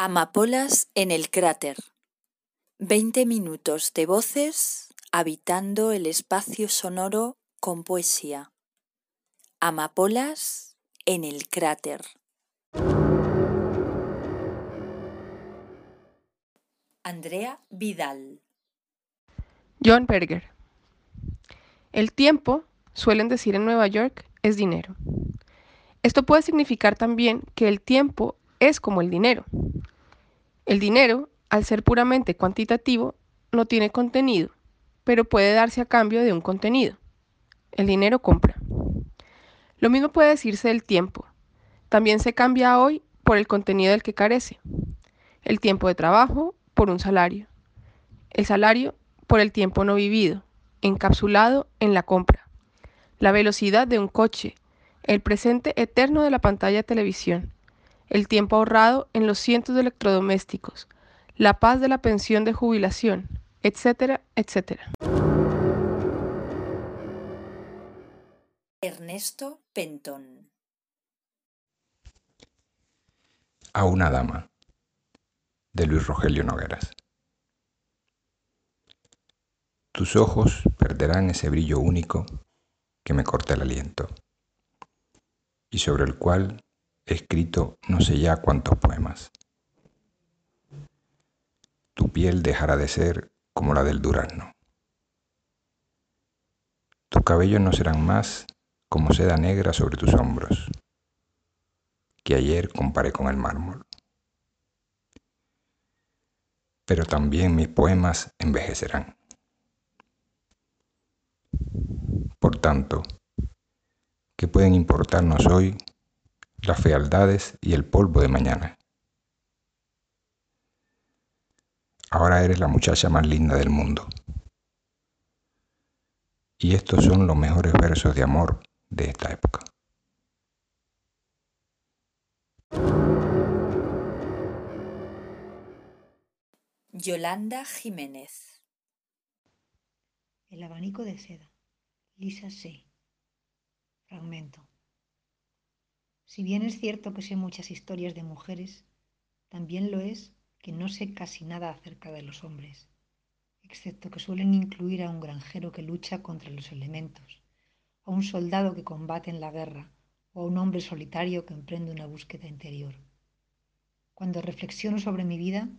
Amapolas en el cráter. Veinte minutos de voces habitando el espacio sonoro con poesía. Amapolas en el cráter. Andrea Vidal. John Berger. El tiempo, suelen decir en Nueva York, es dinero. Esto puede significar también que el tiempo es como el dinero. El dinero, al ser puramente cuantitativo, no tiene contenido, pero puede darse a cambio de un contenido. El dinero compra. Lo mismo puede decirse del tiempo. También se cambia hoy por el contenido del que carece. El tiempo de trabajo por un salario. El salario por el tiempo no vivido, encapsulado en la compra. La velocidad de un coche, el presente eterno de la pantalla de televisión, el tiempo ahorrado en los cientos de electrodomésticos, la paz de la pensión de jubilación, etcétera, etcétera. Ernesto Pentón. A una dama, de Luis Rogelio Nogueras. Tus ojos perderán ese brillo único que me corta el aliento y sobre el cual escrito no sé ya cuántos poemas. Tu piel dejará de ser como la del durazno. Tus cabellos no serán más como seda negra sobre tus hombros, que ayer comparé con el mármol. Pero también mis poemas envejecerán. Por tanto, ¿qué pueden importarnos hoy las fealdades y el polvo de mañana? Ahora eres la muchacha más linda del mundo. Y estos son los mejores versos de amor de esta época. Yolanda Jiménez. El abanico de seda. Lisa C. Fragmento. Si bien es cierto que sé muchas historias de mujeres, también lo es que no sé casi nada acerca de los hombres, excepto que suelen incluir a un granjero que lucha contra los elementos, a un soldado que combate en la guerra o a un hombre solitario que emprende una búsqueda interior. Cuando reflexiono sobre mi vida,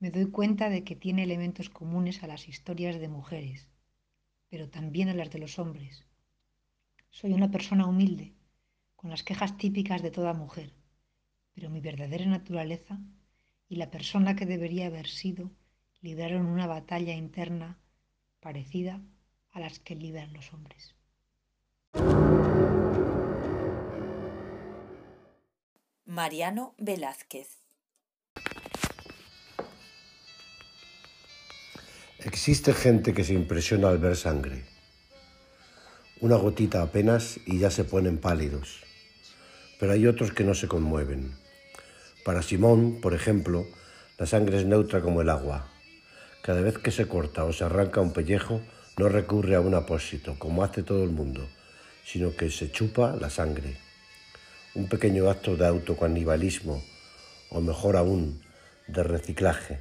me doy cuenta de que tiene elementos comunes a las historias de mujeres, pero también a las de los hombres. Soy una persona humilde, con las quejas típicas de toda mujer, pero mi verdadera naturaleza y la persona que debería haber sido libraron una batalla interna parecida a las que libran los hombres. Mariano Velázquez. Existe gente que se impresiona al ver sangre. Una gotita apenas y ya se ponen pálidos. Pero hay otros que no se conmueven. Para Simón, por ejemplo, la sangre es neutra como el agua. Cada vez que se corta o se arranca un pellejo, no recurre a un apósito, como hace todo el mundo, sino que se chupa la sangre. Un pequeño acto de autocanibalismo, o mejor aún, de reciclaje.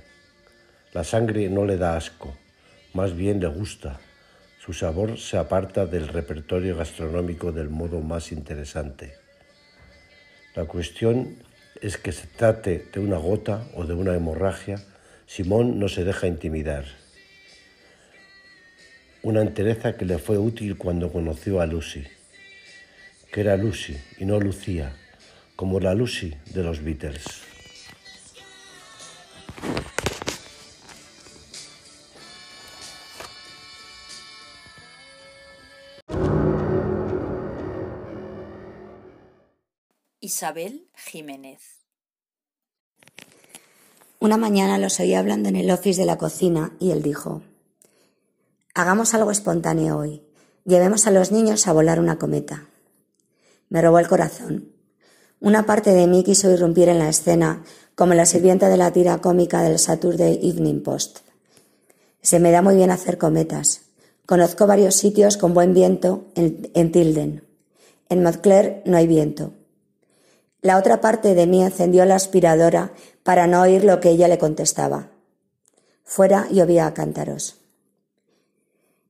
La sangre no le da asco, más bien le gusta. Su sabor se aparta del repertorio gastronómico del modo más interesante. La cuestión es que se trate de una gota o de una hemorragia, Simón no se deja intimidar. Una entereza que le fue útil cuando conoció a Lucy, que era Lucy y no Lucía, como la Lucy de los Beatles. Isabel Jiménez. Una mañana los oí hablando en el office de la cocina y él dijo, Hagamos algo espontáneo hoy. Llevemos a los niños a volar una cometa. Me robó el corazón. Una parte de mí quiso irrumpir en la escena como la sirvienta de la tira cómica del Saturday Evening Post. Se me da muy bien hacer cometas. Conozco varios sitios con buen viento en, en Tilden. En Montclair no hay viento. La otra parte de mí encendió la aspiradora para no oír lo que ella le contestaba. Fuera llovía a cántaros.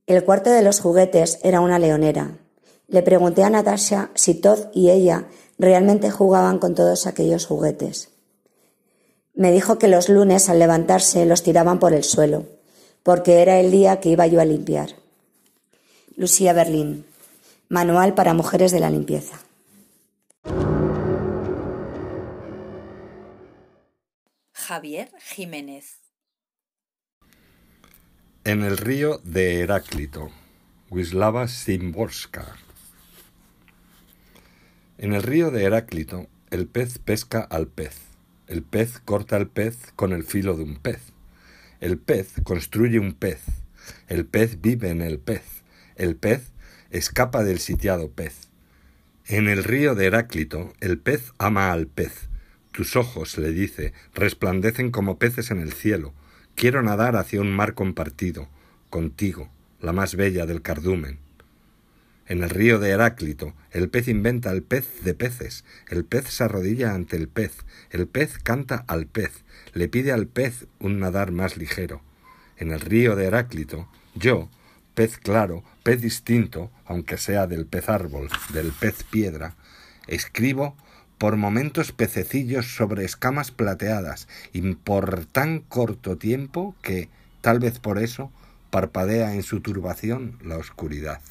El cuarto de los juguetes era una leonera. Le pregunté a Natasha si Todd y ella realmente jugaban con todos aquellos juguetes. Me dijo que los lunes al levantarse los tiraban por el suelo, porque era el día que iba yo a limpiar. Lucía Berlín, Manual para Mujeres de la Limpieza. Javier Jiménez. En el río de Heráclito, Wislava Szymborska. En el río de Heráclito, el pez pesca al pez. El pez corta al pez con el filo de un pez. El pez construye un pez. El pez vive en el pez. El pez escapa del sitiado pez. En el río de Heráclito, el pez ama al pez tus ojos, le dice, resplandecen como peces en el cielo. Quiero nadar hacia un mar compartido, contigo, la más bella del cardumen. En el río de Heráclito, el pez inventa el pez de peces, el pez se arrodilla ante el pez, el pez canta al pez, le pide al pez un nadar más ligero. En el río de Heráclito, yo, pez claro, pez distinto, aunque sea del pez árbol, del pez piedra, escribo por momentos pececillos sobre escamas plateadas y por tan corto tiempo que, tal vez por eso, parpadea en su turbación la oscuridad.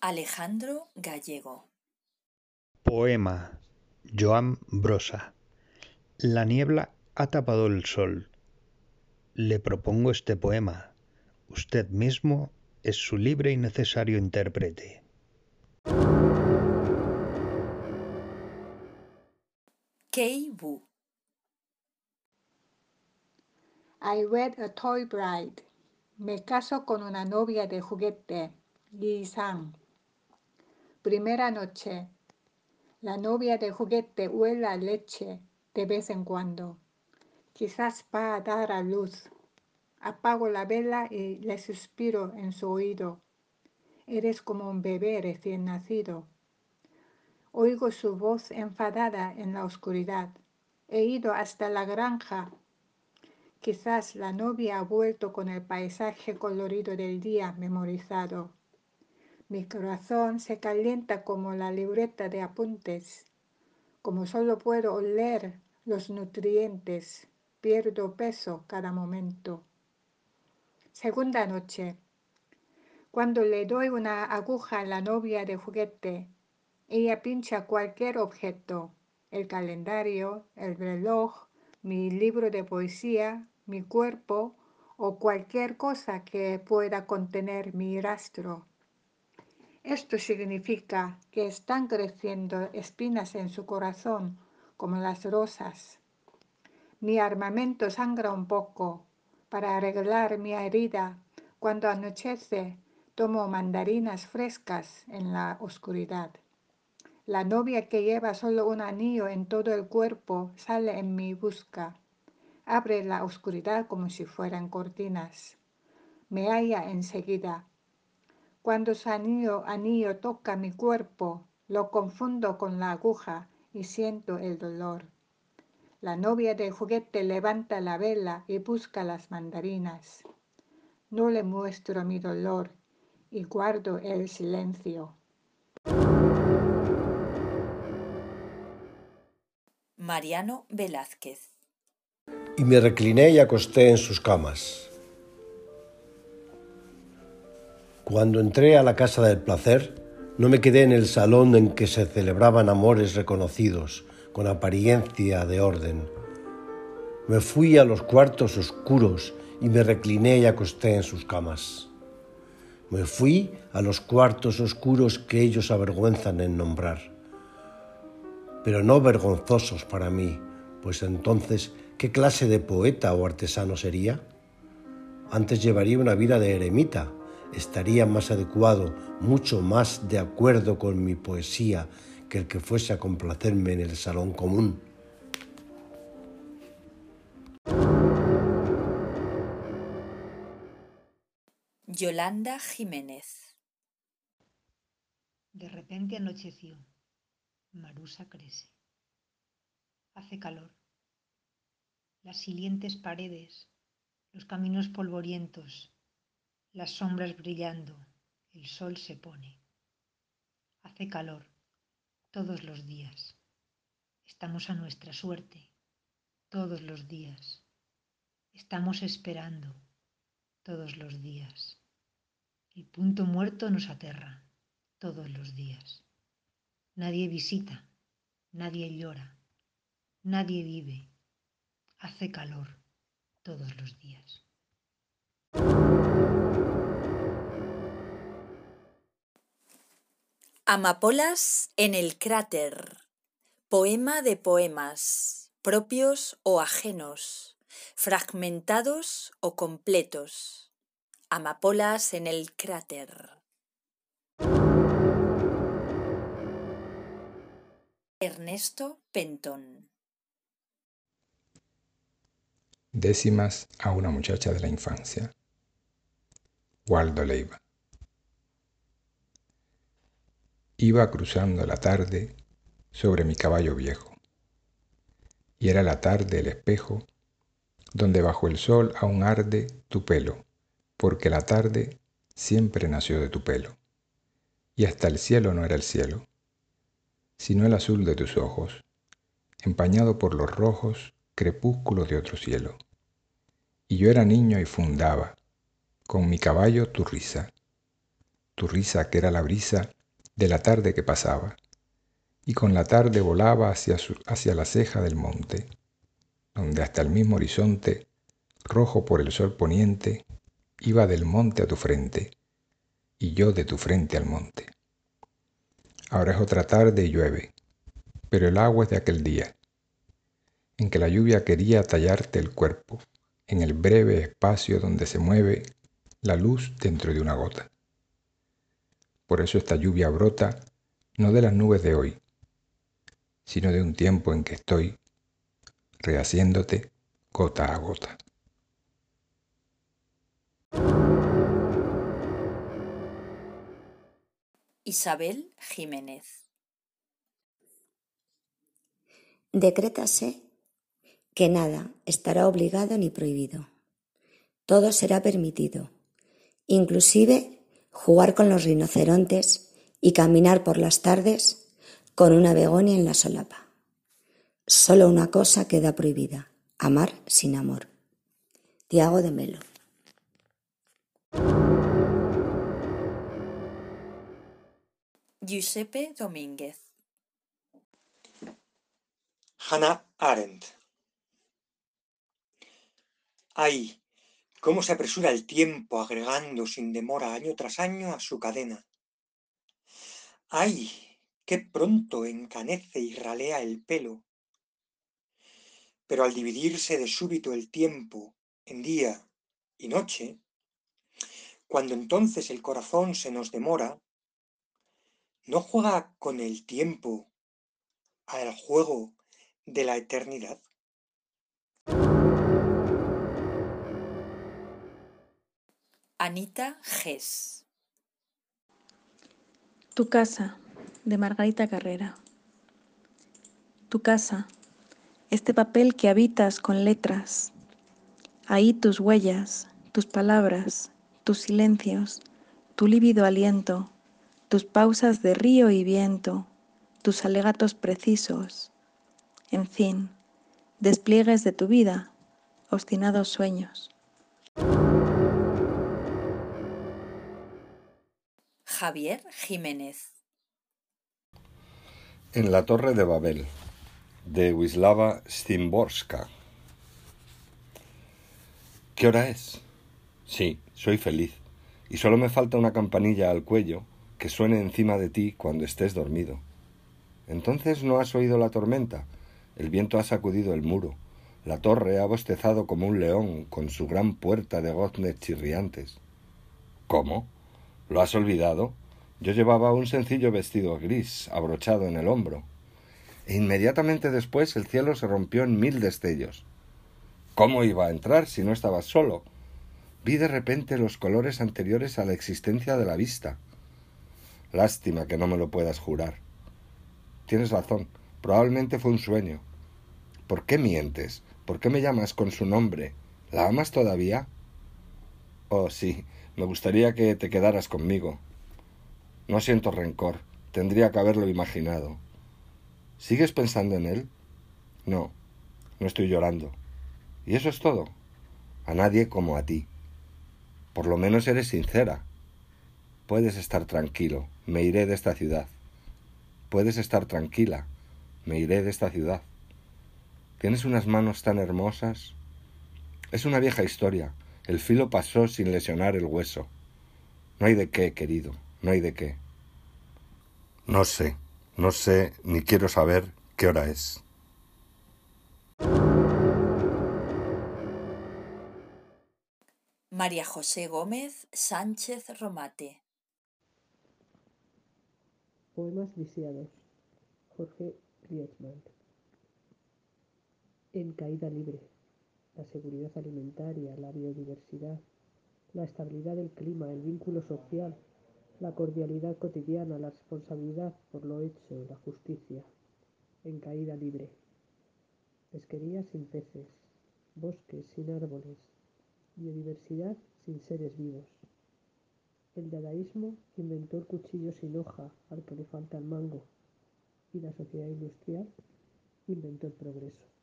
Alejandro Gallego Poema Joan Brosa La niebla ha tapado el sol. Le propongo este poema. Usted mismo es su libre y necesario intérprete. Kei Bu I wed a toy bride. Me caso con una novia de juguete. Yi San. Primera noche. La novia de juguete huele a leche de vez en cuando. Quizás va a dar a luz. Apago la vela y le suspiro en su oído. Eres como un bebé recién nacido. Oigo su voz enfadada en la oscuridad. He ido hasta la granja. Quizás la novia ha vuelto con el paisaje colorido del día memorizado. Mi corazón se calienta como la libreta de apuntes. Como solo puedo oler los nutrientes, pierdo peso cada momento. Segunda noche. Cuando le doy una aguja a la novia de juguete, ella pincha cualquier objeto, el calendario, el reloj, mi libro de poesía, mi cuerpo o cualquier cosa que pueda contener mi rastro. Esto significa que están creciendo espinas en su corazón como las rosas. Mi armamento sangra un poco, para arreglar mi herida. Cuando anochece, tomo mandarinas frescas en la oscuridad. La novia que lleva solo un anillo en todo el cuerpo sale en mi busca. Abre la oscuridad como si fueran cortinas. Me halla enseguida. Cuando su anillo, anillo toca mi cuerpo, lo confundo con la aguja y siento el dolor. La novia de juguete levanta la vela y busca las mandarinas. No le muestro mi dolor y guardo el silencio. Mariano Velázquez Y me recliné y acosté en sus camas. Cuando entré a la casa del placer, no me quedé en el salón en que se celebraban amores reconocidos, con apariencia de orden. Me fui a los cuartos oscuros y me recliné y acosté en sus camas. Me fui a los cuartos oscuros que ellos avergüenzan en nombrar, pero no vergonzosos para mí, pues entonces, ¿qué clase de poeta o artesano sería? Antes llevaría una vida de eremita, estaría más adecuado, mucho más de acuerdo con mi poesía que el que fuese a complacerme en el salón común. Yolanda Jiménez De repente anocheció. Marusa crece. Hace calor. Las silientes paredes, los caminos polvorientos, las sombras brillando, el sol se pone. Hace calor todos los días. Estamos a nuestra suerte todos los días. Estamos esperando todos los días. El punto muerto nos aterra todos los días. Nadie visita, nadie llora, nadie vive. Hace calor todos los días. Amapolas en el cráter. Poema de poemas, propios o ajenos, fragmentados o completos. Amapolas en el cráter. Ernesto Pentón. Décimas a una muchacha de la infancia. Waldo Leiva. Iba cruzando la tarde sobre mi caballo viejo, y era la tarde el espejo donde bajo el sol aún arde tu pelo, porque la tarde siempre nació de tu pelo, y hasta el cielo no era el cielo, sino el azul de tus ojos, empañado por los rojos crepúsculos de otro cielo. Y yo era niño y fundaba, con mi caballo tu risa, tu risa que era la brisa de la tarde que pasaba, y con la tarde volaba hacia, hacia la ceja del monte, donde hasta el mismo horizonte, rojo por el sol poniente, iba del monte a tu frente, y yo de tu frente al monte. Ahora es otra tarde y llueve, pero el agua es de aquel día, en que la lluvia quería tallarte el cuerpo, en el breve espacio donde se mueve la luz dentro de una gota. Por eso esta lluvia brota no de las nubes de hoy, sino de un tiempo en que estoy rehaciéndote gota a gota. Isabel Jiménez. Decrétase que nada estará obligado ni prohibido. Todo será permitido, inclusive jugar con los rinocerontes y caminar por las tardes con una begonia en la solapa. Solo una cosa queda prohibida, amar sin amor. Tiago de Melo. Giuseppe Domínguez. Hannah Arendt. Ay, cómo se apresura el tiempo agregando sin demora año tras año a su cadena. ¡Ay! ¡Qué pronto encanece y ralea el pelo! Pero al dividirse de súbito el tiempo en día y noche, cuando entonces el corazón se nos demora, ¿no juega con el tiempo al juego de la eternidad? Anita Gess. Tu casa, de Margarita Carrera. Tu casa, este papel que habitas con letras. Ahí tus huellas, tus palabras, tus silencios, tu lívido aliento, tus pausas de río y viento, tus alegatos precisos. En fin, despliegues de tu vida, obstinados sueños. Javier Jiménez. En la Torre de Babel, de Wislava Szymborska. ¿Qué hora es? Sí, soy feliz, y solo me falta una campanilla al cuello que suene encima de ti cuando estés dormido. Entonces no has oído la tormenta, el viento ha sacudido el muro, la torre ha bostezado como un león con su gran puerta de goznes chirriantes. ¿Cómo? ¿Lo has olvidado? Yo llevaba un sencillo vestido gris, abrochado en el hombro. E inmediatamente después el cielo se rompió en mil destellos. ¿Cómo iba a entrar si no estabas solo? Vi de repente los colores anteriores a la existencia de la vista. Lástima que no me lo puedas jurar. Tienes razón, probablemente fue un sueño. ¿Por qué mientes? ¿Por qué me llamas con su nombre? ¿La amas todavía? Oh, sí, me gustaría que te quedaras conmigo. No siento rencor, tendría que haberlo imaginado. ¿Sigues pensando en él? No, no estoy llorando. Y eso es todo. A nadie como a ti. Por lo menos eres sincera. Puedes estar tranquilo, me iré de esta ciudad. Puedes estar tranquila, me iré de esta ciudad. Tienes unas manos tan hermosas. Es una vieja historia. El filo pasó sin lesionar el hueso. No hay de qué, querido, no hay de qué. No sé, no sé, ni quiero saber qué hora es. María José Gómez Sánchez Romate. Poemas lisiados. Jorge Griezmann. En caída libre. La seguridad alimentaria, la biodiversidad, la estabilidad del clima, el vínculo social, la cordialidad cotidiana, la responsabilidad por lo hecho, la justicia. En caída libre. Pesquería sin peces, bosques sin árboles, biodiversidad sin seres vivos. El dadaísmo inventó el cuchillo sin hoja al que le falta el mango y la sociedad industrial inventó el progreso.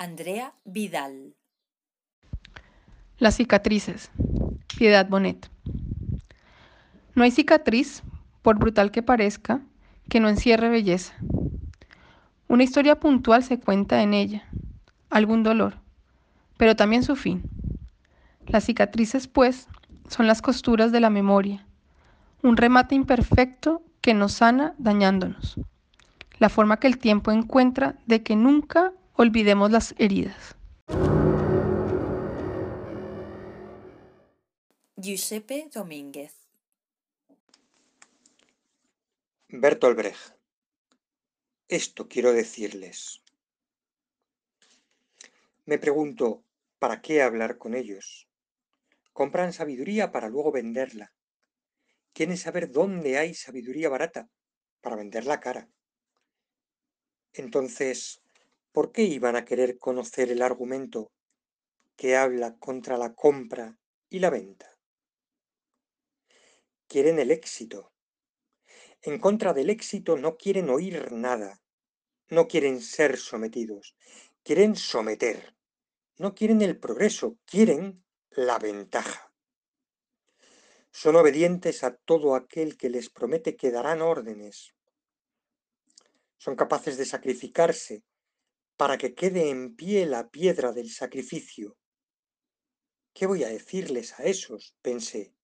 Andrea Vidal. Las cicatrices. Piedad Bonet. No hay cicatriz, por brutal que parezca, que no encierre belleza. Una historia puntual se cuenta en ella, algún dolor, pero también su fin. Las cicatrices, pues, son las costuras de la memoria, un remate imperfecto que nos sana dañándonos, la forma que el tiempo encuentra de que nunca olvidemos las heridas. Giuseppe Domínguez. Bertolt Brecht. Esto quiero decirles. Me pregunto, ¿para qué hablar con ellos? Compran sabiduría para luego venderla. Quieren saber dónde hay sabiduría barata para venderla cara. Entonces, ¿por qué iban a querer conocer el argumento que habla contra la compra y la venta? Quieren el éxito, en contra del éxito no quieren oír nada, no quieren ser sometidos, quieren someter, no quieren el progreso, quieren la ventaja. Son obedientes a todo aquel que les promete que darán órdenes. Son capaces de sacrificarse para que quede en pie la piedra del sacrificio. ¿Qué voy a decirles a esos? pensé.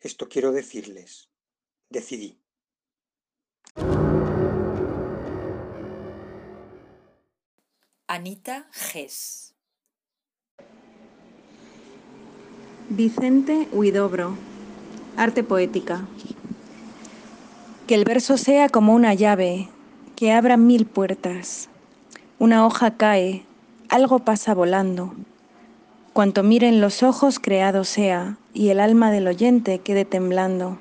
Esto quiero decirles decidí. Anita Gess. Vicente Huidobro. Arte poética. Que el verso sea como una llave que abra mil puertas. Una hoja cae, algo pasa volando. Cuanto miren los ojos creado sea y el alma del oyente quede temblando.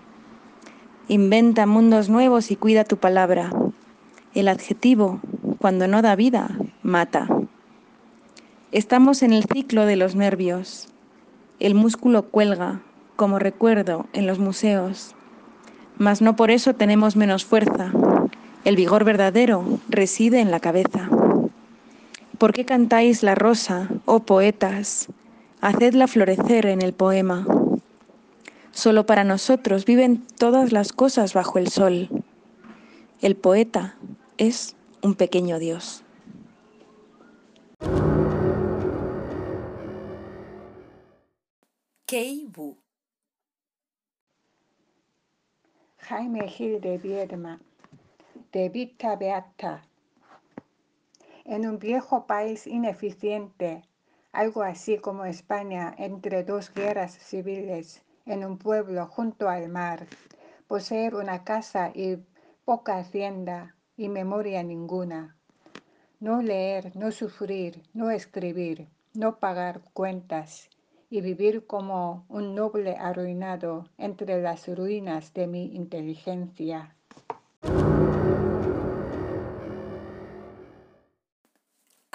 Inventa mundos nuevos y cuida tu palabra. El adjetivo, cuando no da vida, mata. Estamos en el ciclo de los nervios. El músculo cuelga, como recuerdo, en los museos. Mas no por eso tenemos menos fuerza. El vigor verdadero reside en la cabeza. ¿Por qué cantáis la rosa, oh poetas? Hacedla florecer en el poema. Solo para nosotros viven todas las cosas bajo el sol. El poeta es un pequeño Dios. Kei Bu. Jaime Gil de Vierma, de Vita Beata. En un viejo país ineficiente, algo así como España entre dos guerras civiles, en un pueblo junto al mar, poseer una casa y poca hacienda y memoria ninguna. No leer, no sufrir, no escribir, no pagar cuentas y vivir como un noble arruinado entre las ruinas de mi inteligencia.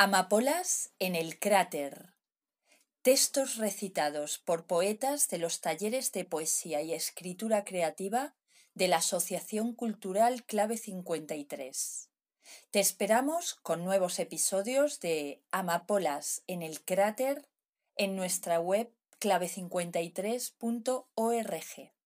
Amapolas en el cráter. Textos recitados por poetas de los talleres de poesía y escritura creativa de la Asociación Cultural Clave 53. Te esperamos con nuevos episodios de Amapolas en el cráter en nuestra web clave53.org.